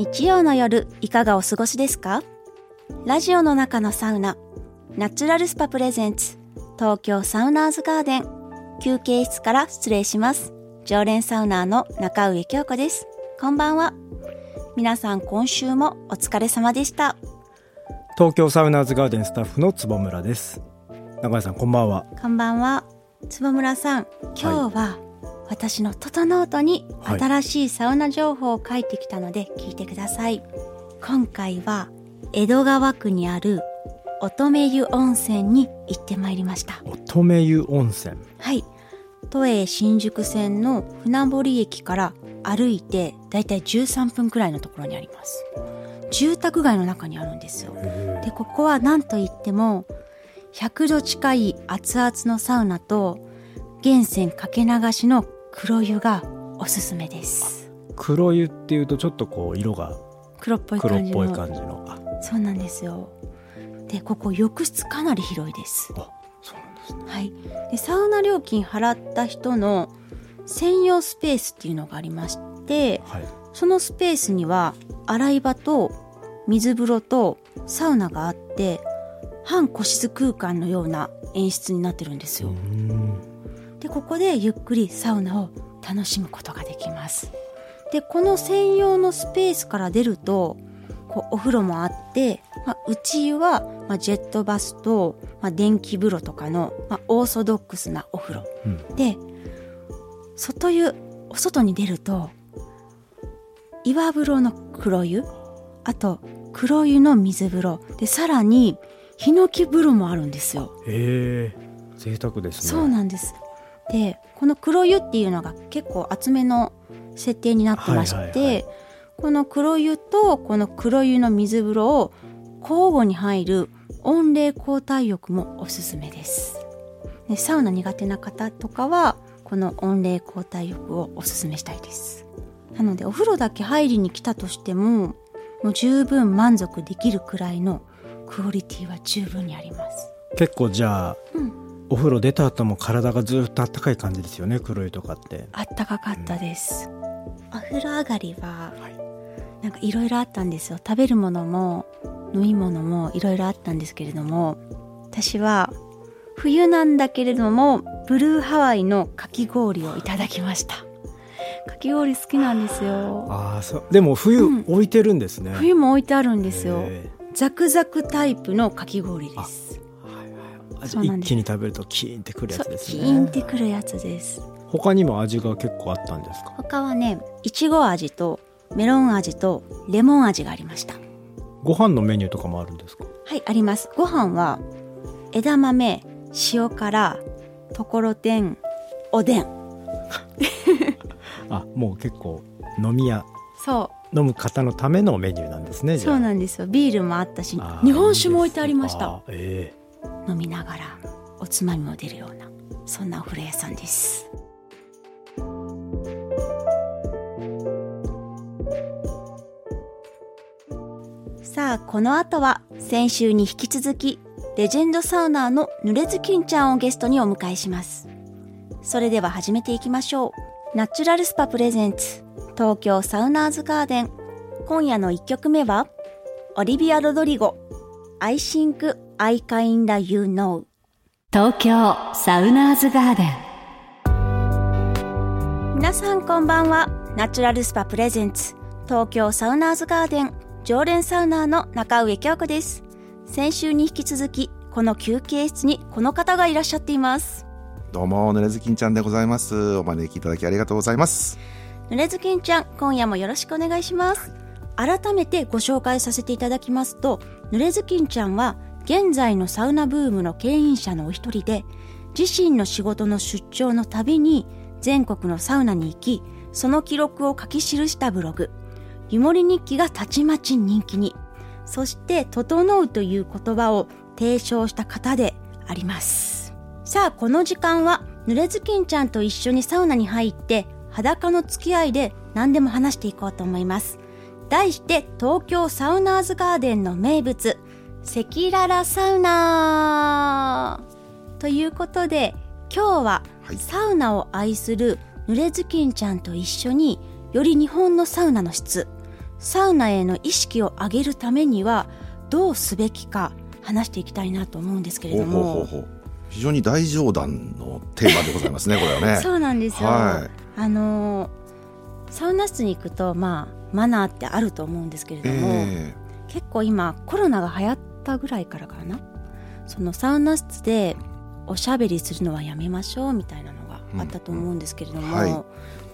日曜の夜いかがお過ごしですか？ラジオの中のサウナナチュラルスパプレゼンツ東京サウナーズガーデン休憩室から失礼します。常連サウナーの中上京子です。こんばんは。皆さん今週もお疲れ様でした。東京サウナーズガーデンスタッフの坪村です。中井さんこんばんは。こんばんは。坪村さん今日は、私のトトノートに新しいサウナ情報を書いてきたので聞いてください、今回は江戸川区にある乙女湯温泉に行ってまいりました。乙女湯温泉。はい。都営新宿線の船堀駅から歩いてだいたい13分くらいのところにあります。住宅街の中にあるんですよ。でここは何といっても100度近い熱々のサウナと源泉かけ流しの黒湯がおすすめです。黒湯っていうとちょっとこう色が黒っぽい感じの。そうなんですよ。でここ浴室かなり広いです。あそうなんですね。はい。でサウナ料金払った人の専用スペースっていうのがありましてはい。そのスペースには洗い場と水風呂とサウナがあって半個室空間のような演出になってるんですよ、でここでゆっくりサウナを楽しむことができます。でこの専用のスペースから出るとこうお風呂もあって、まあ、内湯は、まあ、ジェットバスと、まあ、電気風呂とかの、まあ、オーソドックスなお風呂。うん。で外湯お外に出ると岩風呂の黒湯あと黒湯の水風呂。でさらにヒノキ風呂もあるんですよ。へえ贅沢ですね。そうなんですでこの黒湯っていうのが結構厚めの設定になってまして、はいはいはい。この黒湯とこの黒湯の水風呂を交互に入る温冷交代浴もおすすめです。でサウナ苦手な方とかはこの温冷交代浴をおすすめしたいです。なのでお風呂だけ入りに来たとしてももう十分満足できるくらいのクオリティは十分にあります。結構じゃあうんお風呂出た後も体がずっとあったかい感じですよね。黒湯とかって。あったかかったです、お風呂上がりははい。なんかいろいろあったんですよ。食べるものも飲み物もいろいろあったんですけれども私は冬なんだけれどもブルーハワイのかき氷をいただきました。かき氷好きなんですよ。ああそう。でも冬うん。置いてるんですね、冬も置いてあるんですよ。へザクザクタイプのかき氷ですーはいはいあそうなんです。一気に食べるとキーンってくるやつですね。キーンってくるやつです。他にも味が結構あったんですか？他はねいちご味とメロン味とレモン味がありました。ご飯のメニューとかもあるんですか？はい、あります。ご飯は枝豆、塩辛、ところてん、おでん。あもう結構飲み屋。そ飲む方のためのメニューなんですねそうなんですよ。ビールもあったし日本酒も置いてありました。あーえ飲みながらおつまみも出るような、そんなお風呂屋さんです。さあ、この後は先週に引き続き、レジェンドサウナーの濡れずきんちゃんをゲストにお迎えします。それでは始めていきましょう。ナチュラルスパプレゼンツ、東京サウナーズガーデン。今夜の1曲目は、オリビア・ロドリゴ、I think I kinda you know 東京サウナーズガーデン。皆さんこんばんは。ナチュラルスパプレゼンツ。東京サウナーズガーデン。常連サウナーの中上京子です。先週に引き続きこの休憩室にこの方がいらっしゃっています。どうも、ぬれずきんちゃんでございます。お招きいただきありがとうございます。ぬれずきんちゃん今夜もよろしくお願いします。改めてご紹介させていただきますとぬれずきんちゃんは現在のサウナブームの牽引者のお一人で自身の仕事の出張のたびに全国のサウナに行きその記録を書き記したブログ「湯守日記」がたちまち人気に。そして「整う」という言葉を提唱した方であります。さあこの時間は濡れずきんちゃんと一緒にサウナに入って裸の付き合いで何でも話していこうと思います。題して東京サウナーズガーデンの名物。赤裸々サウナ。ということで今日ははい。サウナを愛する濡れずきんちゃんと一緒により日本のサウナの質サウナへの意識を上げるためにはどうすべきか話していきたいなと思うんですけれども。ほうほうほう非常に大冗談のテーマでございますね これはね。そうなんですよ、はい。あのサウナ室に行くとまあマナーってあると思うんですけれども、え結構今コロナが流行ったぐらいからかな。そのサウナ室でおしゃべりするのはやめましょうみたいなのがあったと思うんですけれども、うん。はい。こ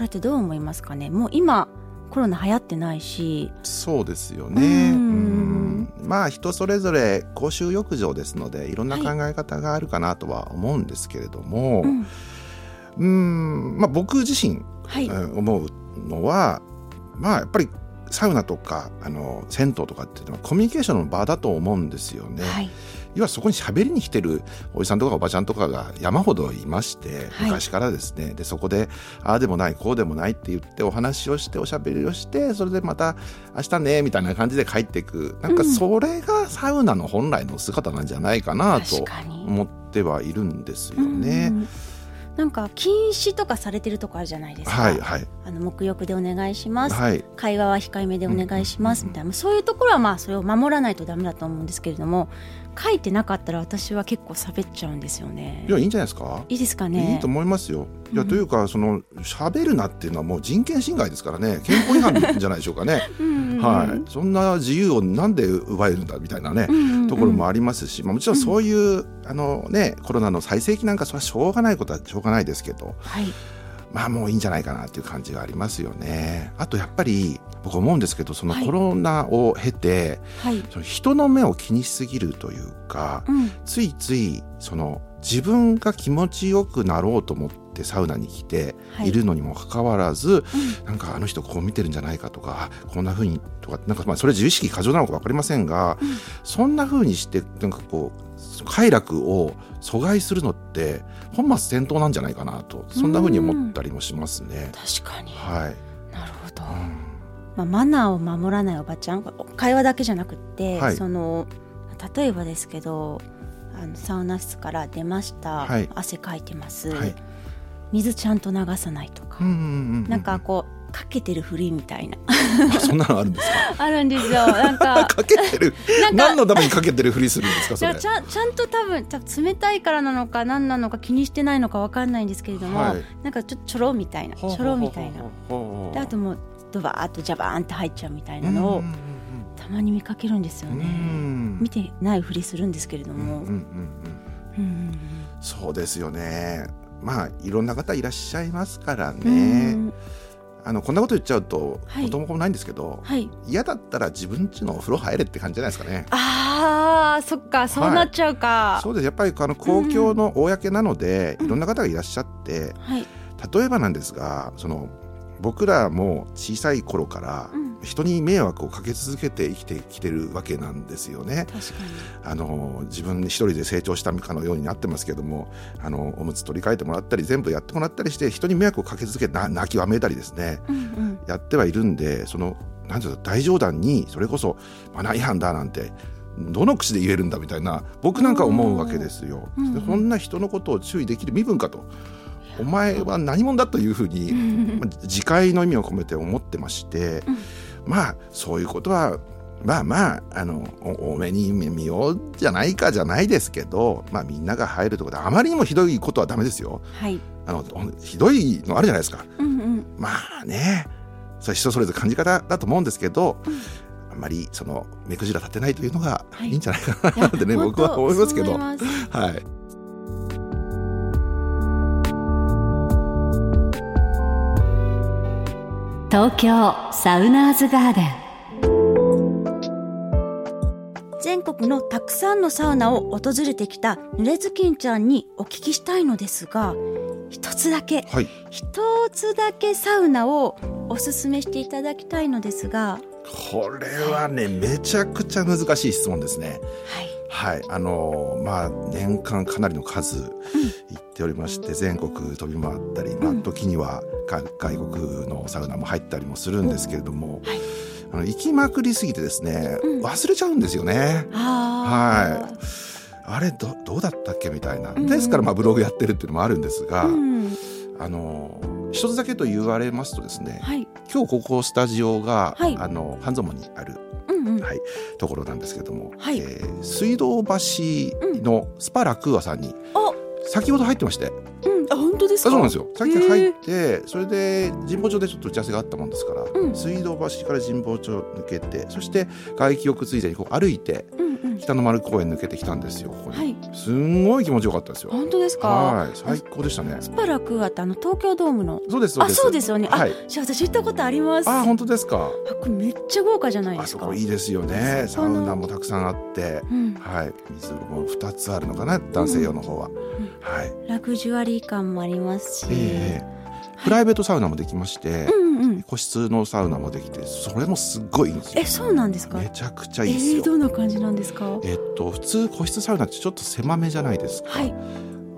れってどう思いますかね？もう今コロナ流行ってないし。ーそうですよね。うん。うん。まあ人それぞれ公衆浴場ですのでいろんな考え方があるかなとは思うんですけれども、うん。うん。まあ、僕自身、はい、えー思うのはまあやっぱりサウナとかあの銭湯とかっていうのはコミュニケーションの場だと思うんですよね。はい。要はそこに喋りに来てるおじさんとかおばちゃんとかが山ほどいましてはい。昔からですね、でそこでああでもないこうでもないって言ってお話をしておしゃべりをしてそれでまた明日ねみたいな感じで帰っていく。なんかうん。それがサウナの本来の姿なんじゃないかなと思ってはいるんですよね。うんなんか禁止とかされてるとこあるじゃないですか、はいはい。あの沐浴でお願いします、はい。会話は控えめでお願いします。うんみたいな。そういうところはまあそれを守らないとダメだと思うんですけれども書いてなかったら私は結構喋っちゃうんですよね。いやいいんじゃないですか？いいですかね？いいと思いますよ。いや、うんというかその喋るなっていうのはもう人権侵害ですからね。憲法違反じゃないでしょうかね。うんはい、そんな自由をなんで奪えるんだみたいなね、うんうんうん。ところもありますし、まあ、もちろんそういう、あのね、コロナの最盛期なんかそれはしょうがないことはしょうがないですけど。はいまあもういいんじゃないかなっていう感じがありますよね。あとやっぱり僕思うんですけどそのはい。コロナを経て、はい。その人の目を気にしすぎるというか、うん。ついついその自分が気持ちよくなろうと思ってサウナに来てはい。いるのにもかかわらず、なんかあの人こう見てるんじゃないかとかこんな風にとかなんかまあそれ自意識過剰なのか分かりませんが、そんな風にしてなんかこう快楽を阻害するのって本末転倒なんじゃないかなとそんな風に思ったりもしますね。確かに。はい、なるほど、うん。まあ、マナーを守らないおばちゃん会話だけじゃなくって、はい。その例えばですけどあのサウナ室から出ました、はい。汗かいてます、はい。水ちゃんと流さないとか、なんかこうかけてるふりみたいな。あそんなのあるんです あるんですよ。なんかか かけてる。なんか何のためにかけてるふりするんですかそれ？ちゃんちゃんと多分多分冷たいからなのか何なのか気にしてないのかわかんないんですけれども、はい。なんかちょっとちょろみたいなちょろみたいな。であともうドバーッとジャバーンって入っちゃうみたいなのをうんたまに見かけるんですよね。ん。見てないふりするんですけれども、そうですよね。まあいろんな方いらっしゃいますからね、あのこんなこと言っちゃうとはい。子供もないんですけど、はい。嫌だったら自分家のお風呂入れって感じじゃないですかね。あーそっかそうなっちゃうか、そうです。やっぱりあの公共の公なので、うん。いろんな方がいらっしゃってはい、例えばなんですがその僕らも小さい頃からうん、人に迷惑をかけ続けて生きてきてるわけなんですよね。確かあの自分一人で成長したかのようになってますけどもあのおむつ取り替えてもらったり全部やってもらったりして人に迷惑をかけ続けてな泣きわめいたりですねに、うんうん、やってはいるんでそのなんていうの大冗談にそれこそマナー違反だなんてどの口で言えるんだみたいな僕なんか思うわけですよ。うんでそんな人のことを注意できる身分かと。お前は何者だというふうに、まあ自戒の意味を込めて思ってまして、うんまあそういうことはまあまああのお多めに見ようじゃないかじゃないですけど、まあ、みんなが入るところであまりにもひどいことはダメですよ。はい、あのひどいのあるじゃないですか。うんうん、まあねそれ人それぞれ感じ方だと思うんですけど、あんまりその目くじら立てないというのがはいいいんじゃないかなってね、僕は思いますけど。はい東京サウナーズガーデン。全国のたくさんのサウナを訪れてきた濡れずきんちゃんにお聞きしたいのですが一つだけはい。一つだけサウナをおすすめしていただきたいのですが。これはねめちゃくちゃ難しい質問ですね。はいはい、あのまあ年間かなりの数行っておりまして、全国飛び回ったり、まあうん。時にはか外国のサウナも入ったりもするんですけれども、はい。あの行きまくりすぎてですね、うん。忘れちゃうんですよね。ああれどどうだったっけみたいな。うん。ですからまあブログやってるっていうのもあるんですが、うん。あの一つだけと言われますとですね、はい。今日ここスタジオが、はい。あの半蔵門にある、うんうん。はい、ところなんですけども、はい。えー水道橋のスパラクーアさんにあ。先ほど入ってまして、うん。あ本当ですか？あそうなんですよ。さっき入ってそれで神保町でちょっと打ち合わせがあったもんですから、うん。水道橋から神保町抜けてそして外気浴ついでにこう歩いてうんうん。北の丸公園抜けてきたんですよここに、はい。すんごい気持ちよかったですよ。本当ですか？はい。最高でしたね。スパラクーアってあの東京ドームの。そうですそうです。あそうですよね。あはい。じゃあ私行ったことあります。あ本当ですか？めっちゃ豪華じゃないですか。あそこいいですよね。サウナもたくさんあって。うん。はい。水風呂も2つあるのかな？男性用の方は、はい。ラグジュアリー感もありますし、ええプライベートサウナもできまして、うんうん。個室のサウナもできてそれもすっごいいいんですよ。えそうなんですか？めちゃくちゃえいいですよ、ー、どんな感じなんですか？えっと普通個室サウナってちょっと狭めじゃないですか、はい。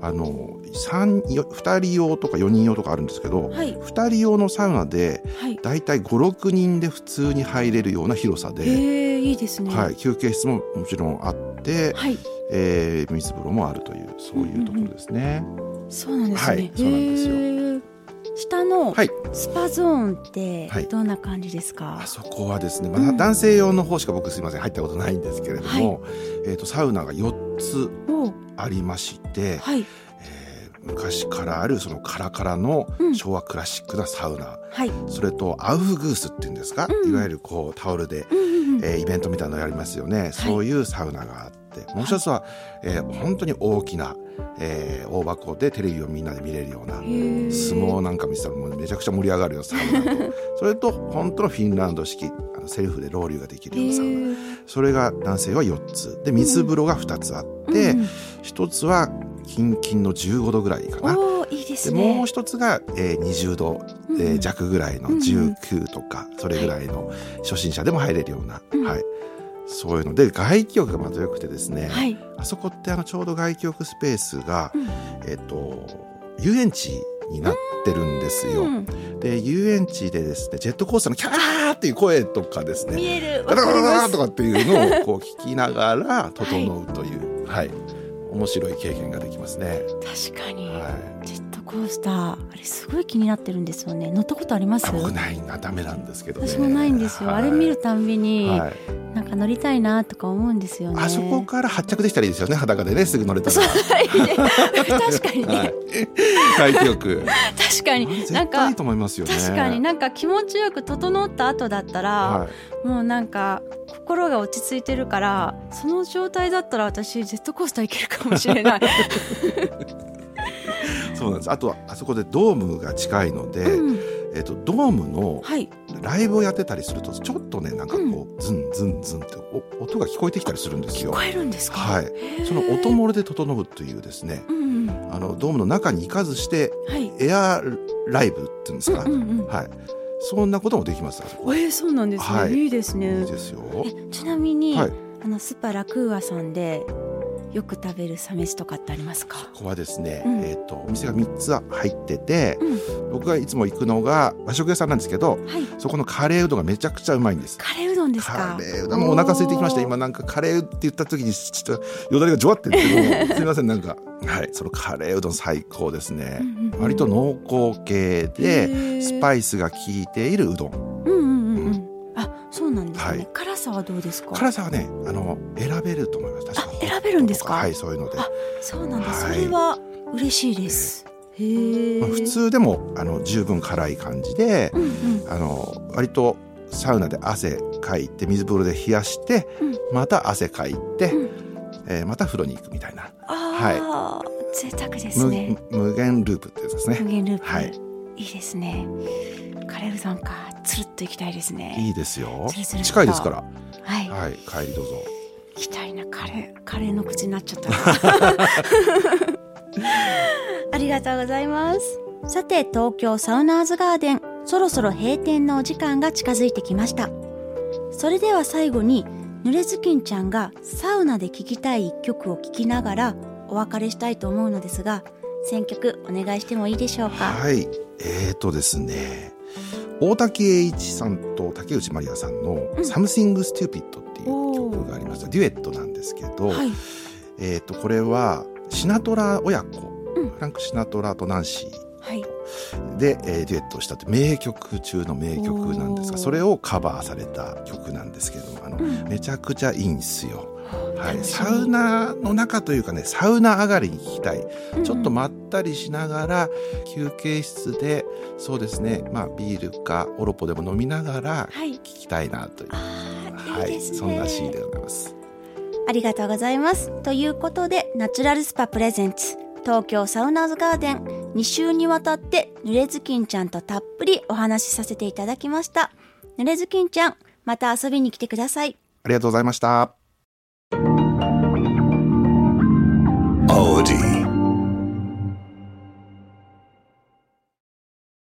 あの三よ2人用とか4人用とかあるんですけど、はい。2人用のサウナではい。だいたい56人で普通に入れるような広さえで、ー、いいですね。はい、休憩室ももちろんあって、はい。えー水風呂もあるというそういうところですね。そうなんですね、はい。そうなんですよ下のはい。スパゾーンってはい。どんな感じですか、あそこはですね、まだうん。男性用の方しか僕すいません。入ったことないんですけれども、えー、とサウナが4つお。ありまして、はい。えー昔からあるそのカラカラのうん。昭和クラシックなサウナ、はい。それとアウフグースっていうんですか、うん。いわゆるこうタオルで、うんうんうん。えーイベントみたいなのやりますよね、そういうサウナがあって。もう一つは、えー本当に大きな、えー大箱でテレビをみんなで見れるような相撲なんか見てたらもうめちゃくちゃ盛り上がるようなサウナと。それと本当のフィンランド式あのセルフでロウリュができるようなサウナ。それが男性は4つ。で水風呂が2つあって、うんうん。1つはキンキンの15度ぐらいかな。でもう一つが、えー20度、えーうん。弱ぐらいのうんうん。19とか、それぐらいの初心者でも入れるような、うん。はい、そういうの。で外気浴がまた良くてですね、はい、あそこってあのちょうど外気浴スペースが、うん。えっ、と遊園地になってるんですよ。うん。で遊園地でですねジェットコースターのキャーっていう声とかですね見える。ガタガタガタわかりますとかっていうのをこう聞きながら整うという、はい。面白い経験ができますね。確かに、はジェットコースターあれすごい気になってるんですよね。乗ったことあります？あ僕ないなダメなんですけどね。私もないんですよ、はい。あれ見るたんびに、はい、なんか乗りたいなとか思うんですよね。あそこから発着できたらいいですよね裸でねすぐ乗れたら。確かに。ね、はい、外気浴。確かに。絶なんか対いいと思いますよね。確かに。なんか気持ちよく整った後だったら、はい、もうなんか心が落ち着いてるからその状態だったら私ジェットコースター行けるかもしれない、そうなんです。あとはあそこでドームが近いので、うん、えっとドームのはいライブをやってたりするとちょっとねなんかこう、ズンズンズンってお音が聞こえてきたりするんですよ。聞こえるんですか？はい。その音漏れで整うというですね、うんうんあのドームの中に行かずしてはいエアライブっていうんですか、うんうんうんはい。そんなこともできます。あそこえー、そうなんですね、はいい、いですねいいですよ。えちなみに、はい。あのスパラクーアさんでよく食べるサ飯とかってありますか？ここはですね、うん。えっ、とお店が三つ入ってて、うん。僕がいつも行くのが和食屋さんなんですけど、はい。そこのカレーうどんがめちゃくちゃうまいんです。カレーうどんですか？カレーうどんもうお腹空いてきました。今なんかカレーって言った時にちょっとよだれがじょわってんで すけどすみませんなんか。はいそのカレーうどん最高ですね、うんうんうん。割と濃厚系へでー。スパイスが効いているうどんうんさはどうですか？辛さはねあの選べると思います確かあ選べるんですか？はいそういうので、あそうなんだ、はい。それは嬉しいです。へえ、まあ、普通でもあの十分辛い感じで、うんうん。あの割とサウナで汗かいて水風呂で冷やして、うん。また汗かいて、うん。えーまた風呂に行くみたいな、ああ、贅沢です無ね。無限ループってやつですね。無限ループ、はい。いいですね。カレーうどんかつるっと行きたいですね。いいですよ。近いですから。はい、はい帰りどうぞ。行きたいなカレーカレーの口になっちゃった。な ありがとうございます。さて東京サウナーズガーデン。そろそろ閉店のお時間が近づいてきました。それでは最後に濡れずきんちゃんがサウナで聴きたい一曲を聴きながらお別れしたいと思うのですが選曲お願いしてもいいでしょうか？はい。えーとですね大竹栄一さんと竹内まりやさんのうん「Something Stupid」っていう曲がありました、デュエットなんですけど、はい。えーとこれはシナトラ親子、うん。フランク・シナトラとナンシーはい。で、えーデュエットをしたって名曲中の名曲なんですがそれをカバーされた曲なんですけれどもあの、めちゃくちゃいいんですよ。はい、サウナの中というかねサウナ上がりに聴きたい、ちょっとまったりしながら休憩室でそうですね、まあ、ビールかオロポでも飲みながらはい聴きたいなという、はいいいそんなシーンでございます。ありがとうございます。ということで、ナチュラルスパプレゼンツ、東京サウナーズガーデン、2週にわたって、濡れずきんちゃんとたっぷりお話しさせていただきました。濡れずきんちゃん、また遊びに来てください。ありがとうございました。Audi.